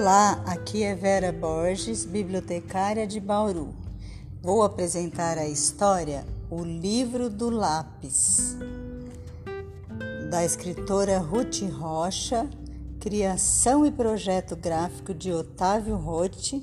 Olá, aqui é Vera Borges, bibliotecária de Bauru. Vou apresentar a história O Livro do Lápis, da escritora Ruth Rocha, criação e projeto gráfico de Otávio Rotti,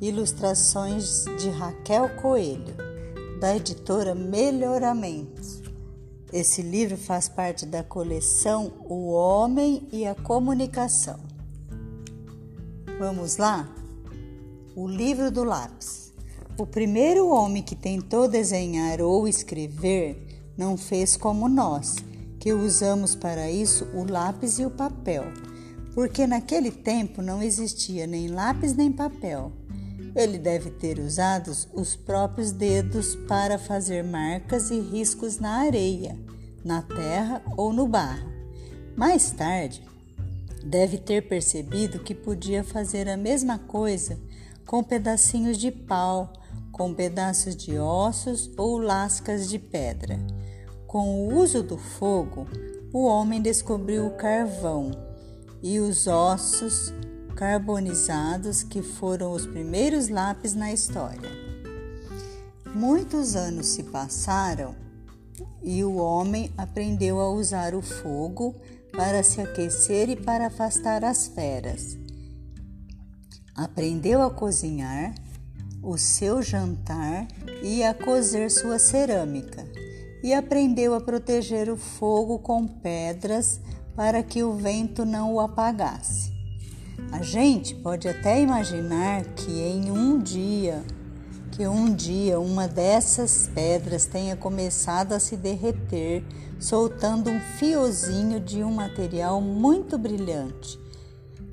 ilustrações de Raquel Coelho, da editora Melhoramentos. Esse livro faz parte da coleção O Homem e a Comunicação. Vamos lá? O livro do lápis. O primeiro homem que tentou desenhar ou escrever não fez como nós, que usamos para isso o lápis e o papel, porque naquele tempo não existia nem lápis nem papel. Ele deve ter usado os próprios dedos para fazer marcas e riscos na areia, na terra ou no barro. Mais tarde, Deve ter percebido que podia fazer a mesma coisa com pedacinhos de pau, com pedaços de ossos ou lascas de pedra. Com o uso do fogo, o homem descobriu o carvão e os ossos carbonizados que foram os primeiros lápis na história. Muitos anos se passaram e o homem aprendeu a usar o fogo para se aquecer e para afastar as feras. Aprendeu a cozinhar o seu jantar e a cozer sua cerâmica, e aprendeu a proteger o fogo com pedras para que o vento não o apagasse. A gente pode até imaginar que em um dia que um dia uma dessas pedras tenha começado a se derreter, soltando um fiozinho de um material muito brilhante.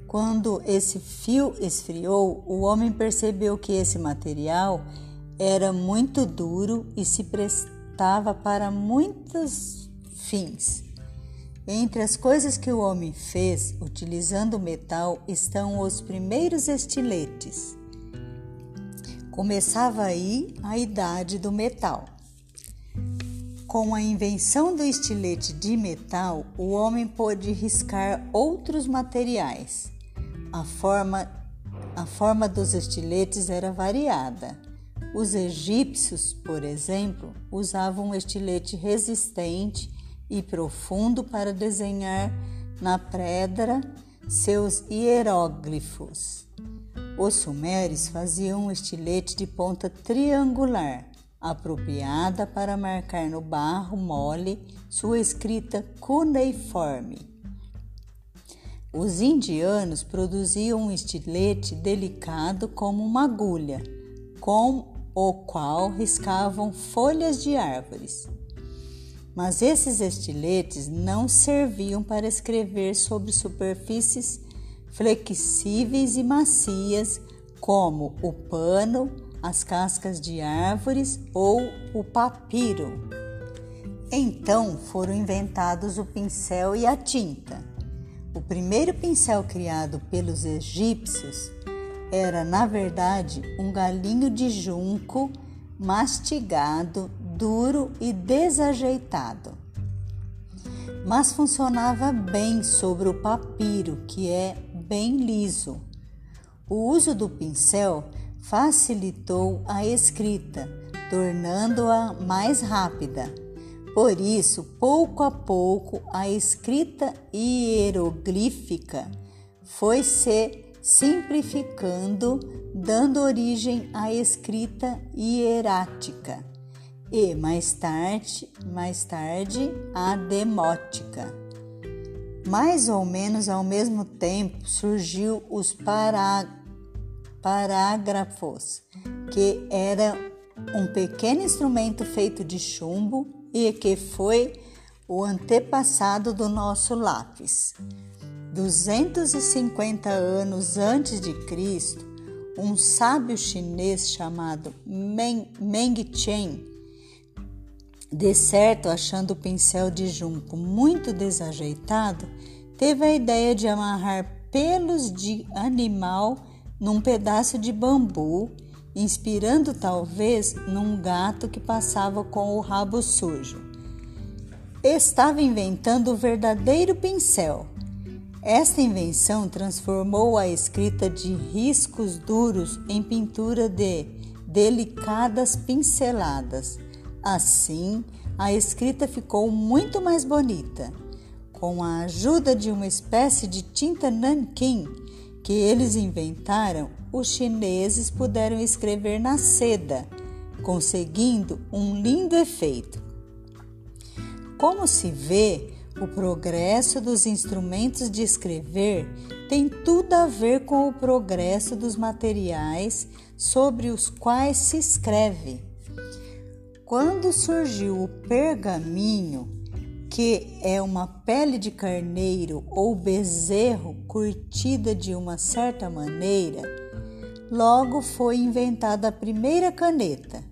Quando esse fio esfriou, o homem percebeu que esse material era muito duro e se prestava para muitos fins. Entre as coisas que o homem fez utilizando o metal estão os primeiros estiletes. Começava aí a idade do metal. Com a invenção do estilete de metal, o homem pôde riscar outros materiais. A forma, a forma dos estiletes era variada. Os egípcios, por exemplo, usavam um estilete resistente e profundo para desenhar na pedra seus hieróglifos. Os sumérios faziam um estilete de ponta triangular, apropriada para marcar no barro mole sua escrita cuneiforme. Os indianos produziam um estilete delicado como uma agulha, com o qual riscavam folhas de árvores. Mas esses estiletes não serviam para escrever sobre superfícies flexíveis e macias, como o pano, as cascas de árvores ou o papiro. Então foram inventados o pincel e a tinta. O primeiro pincel criado pelos egípcios era, na verdade, um galinho de junco mastigado, duro e desajeitado mas funcionava bem sobre o papiro, que é bem liso. O uso do pincel facilitou a escrita, tornando-a mais rápida. Por isso, pouco a pouco, a escrita hieroglífica foi se simplificando, dando origem à escrita hierática e mais tarde, mais tarde a demótica. Mais ou menos ao mesmo tempo surgiu os pará, parágrafos, que era um pequeno instrumento feito de chumbo e que foi o antepassado do nosso lápis. 250 anos antes de Cristo, um sábio chinês chamado Meng, Meng Chen de certo, achando o pincel de junco muito desajeitado, teve a ideia de amarrar pelos de animal num pedaço de bambu, inspirando talvez num gato que passava com o rabo sujo. Estava inventando o verdadeiro pincel. Esta invenção transformou a escrita de riscos duros em pintura de delicadas pinceladas. Assim, a escrita ficou muito mais bonita. Com a ajuda de uma espécie de tinta nanquim que eles inventaram, os chineses puderam escrever na seda, conseguindo um lindo efeito. Como se vê, o progresso dos instrumentos de escrever tem tudo a ver com o progresso dos materiais sobre os quais se escreve. Quando surgiu o pergaminho, que é uma pele de carneiro ou bezerro curtida de uma certa maneira, logo foi inventada a primeira caneta.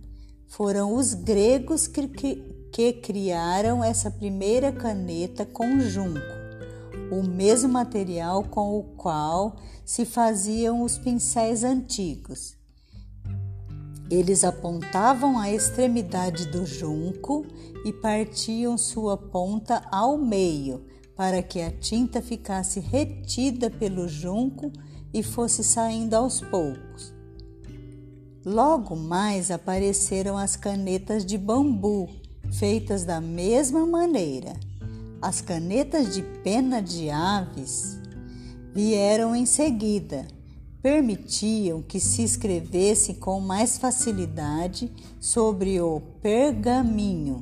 Foram os gregos que, que criaram essa primeira caneta com junco, o mesmo material com o qual se faziam os pincéis antigos. Eles apontavam a extremidade do junco e partiam sua ponta ao meio, para que a tinta ficasse retida pelo junco e fosse saindo aos poucos. Logo mais apareceram as canetas de bambu, feitas da mesma maneira. As canetas de pena de aves vieram em seguida. Permitiam que se escrevesse com mais facilidade sobre o pergaminho,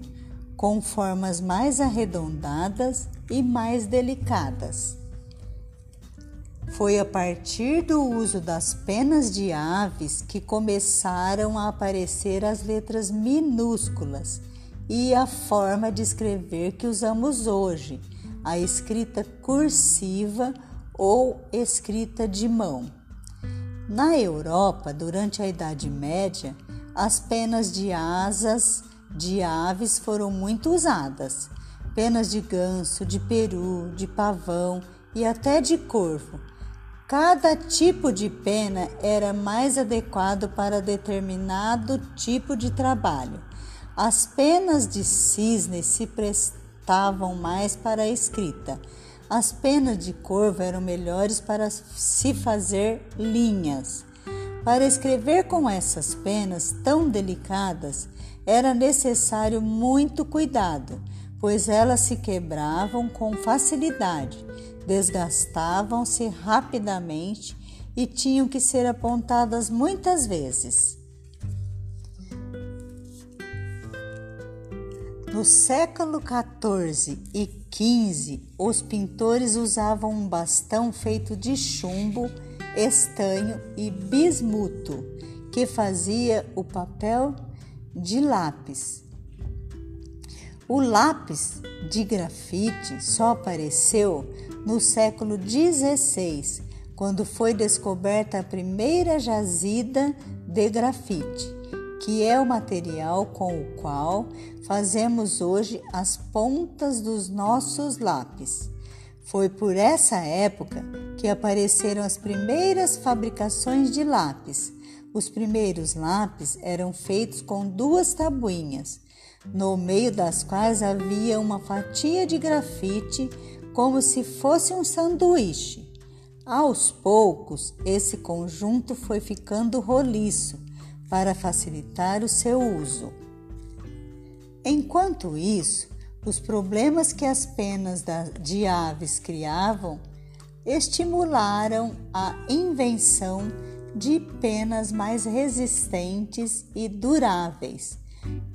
com formas mais arredondadas e mais delicadas. Foi a partir do uso das penas de aves que começaram a aparecer as letras minúsculas e a forma de escrever que usamos hoje, a escrita cursiva ou escrita de mão. Na Europa, durante a Idade Média, as penas de asas de aves foram muito usadas. Penas de ganso, de peru, de pavão e até de corvo. Cada tipo de pena era mais adequado para determinado tipo de trabalho. As penas de cisne se prestavam mais para a escrita. As penas de corvo eram melhores para se fazer linhas. Para escrever com essas penas tão delicadas, era necessário muito cuidado, pois elas se quebravam com facilidade, desgastavam-se rapidamente e tinham que ser apontadas muitas vezes. No século XIV e XV, os pintores usavam um bastão feito de chumbo, estanho e bismuto, que fazia o papel de lápis. O lápis de grafite só apareceu no século XVI, quando foi descoberta a primeira jazida de grafite que é o material com o qual fazemos hoje as pontas dos nossos lápis. Foi por essa época que apareceram as primeiras fabricações de lápis. Os primeiros lápis eram feitos com duas tabuinhas, no meio das quais havia uma fatia de grafite, como se fosse um sanduíche. Aos poucos, esse conjunto foi ficando roliço para facilitar o seu uso. Enquanto isso, os problemas que as penas de aves criavam estimularam a invenção de penas mais resistentes e duráveis.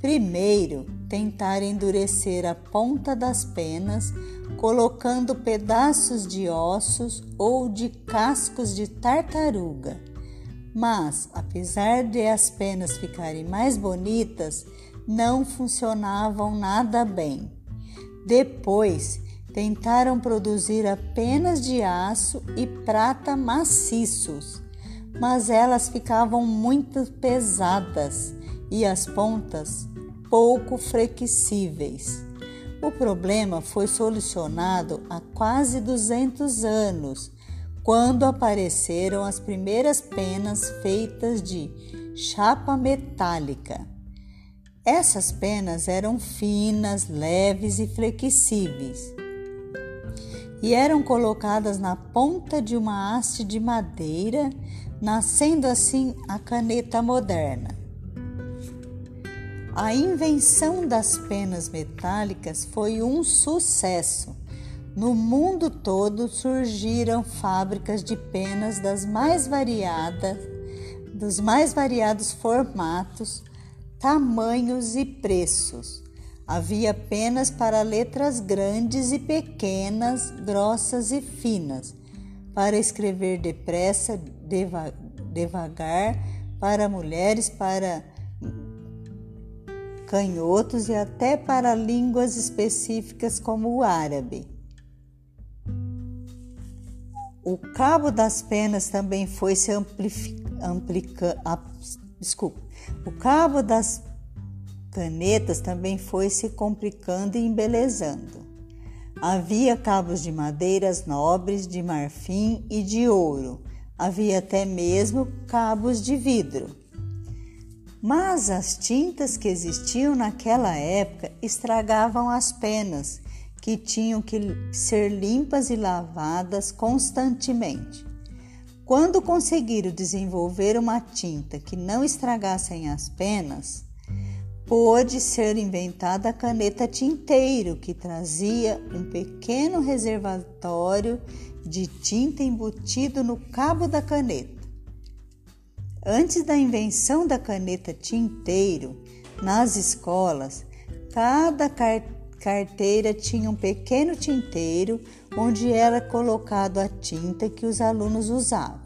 Primeiro, tentar endurecer a ponta das penas colocando pedaços de ossos ou de cascos de tartaruga mas, apesar de as penas ficarem mais bonitas, não funcionavam nada bem. Depois, tentaram produzir apenas de aço e prata maciços, mas elas ficavam muito pesadas e as pontas pouco flexíveis. O problema foi solucionado há quase 200 anos quando apareceram as primeiras penas feitas de chapa metálica. Essas penas eram finas, leves e flexíveis. e eram colocadas na ponta de uma haste de madeira, nascendo assim a caneta moderna. A invenção das penas metálicas foi um sucesso. No mundo todo surgiram fábricas de penas das mais variadas, dos mais variados formatos, tamanhos e preços. Havia penas para letras grandes e pequenas, grossas e finas, para escrever depressa, deva, devagar, para mulheres, para canhotos e até para línguas específicas como o árabe. O cabo das penas também foi se amplificando. Desculpa. O cabo das canetas também foi se complicando e embelezando. Havia cabos de madeiras nobres, de marfim e de ouro. Havia até mesmo cabos de vidro. Mas as tintas que existiam naquela época estragavam as penas, que tinham que ser limpas e lavadas constantemente. Quando conseguiram desenvolver uma tinta que não estragassem as penas, pôde ser inventada a caneta tinteiro, que trazia um pequeno reservatório de tinta embutido no cabo da caneta. Antes da invenção da caneta tinteiro, nas escolas, cada carteira tinha um pequeno tinteiro onde era colocado a tinta que os alunos usavam.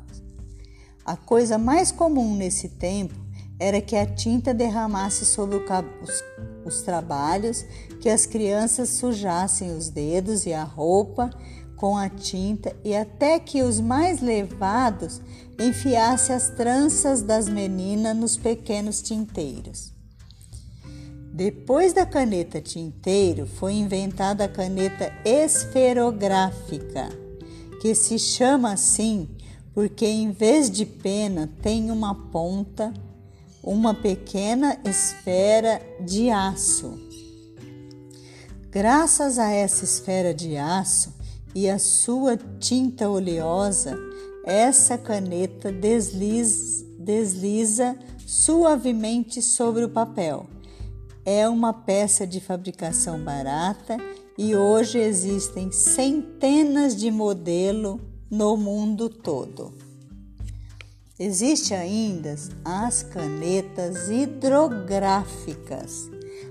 A coisa mais comum nesse tempo era que a tinta derramasse sobre os, os trabalhos, que as crianças sujassem os dedos e a roupa com a tinta e até que os mais levados enfiasse as tranças das meninas nos pequenos tinteiros. Depois da caneta tinteiro, foi inventada a caneta esferográfica, que se chama assim porque em vez de pena tem uma ponta, uma pequena esfera de aço. Graças a essa esfera de aço, e a sua tinta oleosa, essa caneta desliza, desliza suavemente sobre o papel. É uma peça de fabricação barata e hoje existem centenas de modelos no mundo todo. Existem ainda as canetas hidrográficas.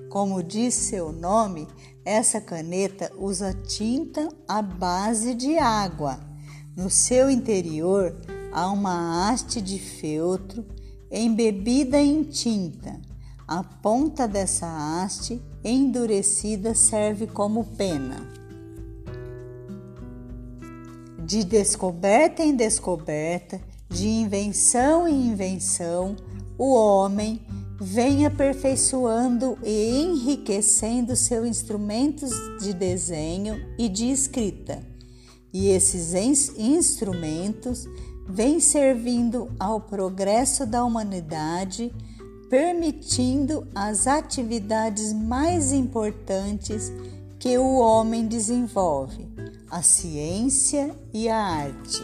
Como diz seu nome, essa caneta usa tinta à base de água. No seu interior há uma haste de feltro embebida em tinta. A ponta dessa haste endurecida serve como pena. De descoberta em descoberta, de invenção em invenção, o homem vem aperfeiçoando e enriquecendo seus instrumentos de desenho e de escrita. E esses instrumentos vêm servindo ao progresso da humanidade, permitindo as atividades mais importantes que o homem desenvolve, a ciência e a arte.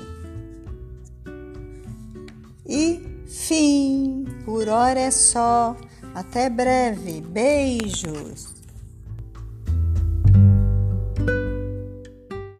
E Fim. Por hora é só. Até breve. Beijos.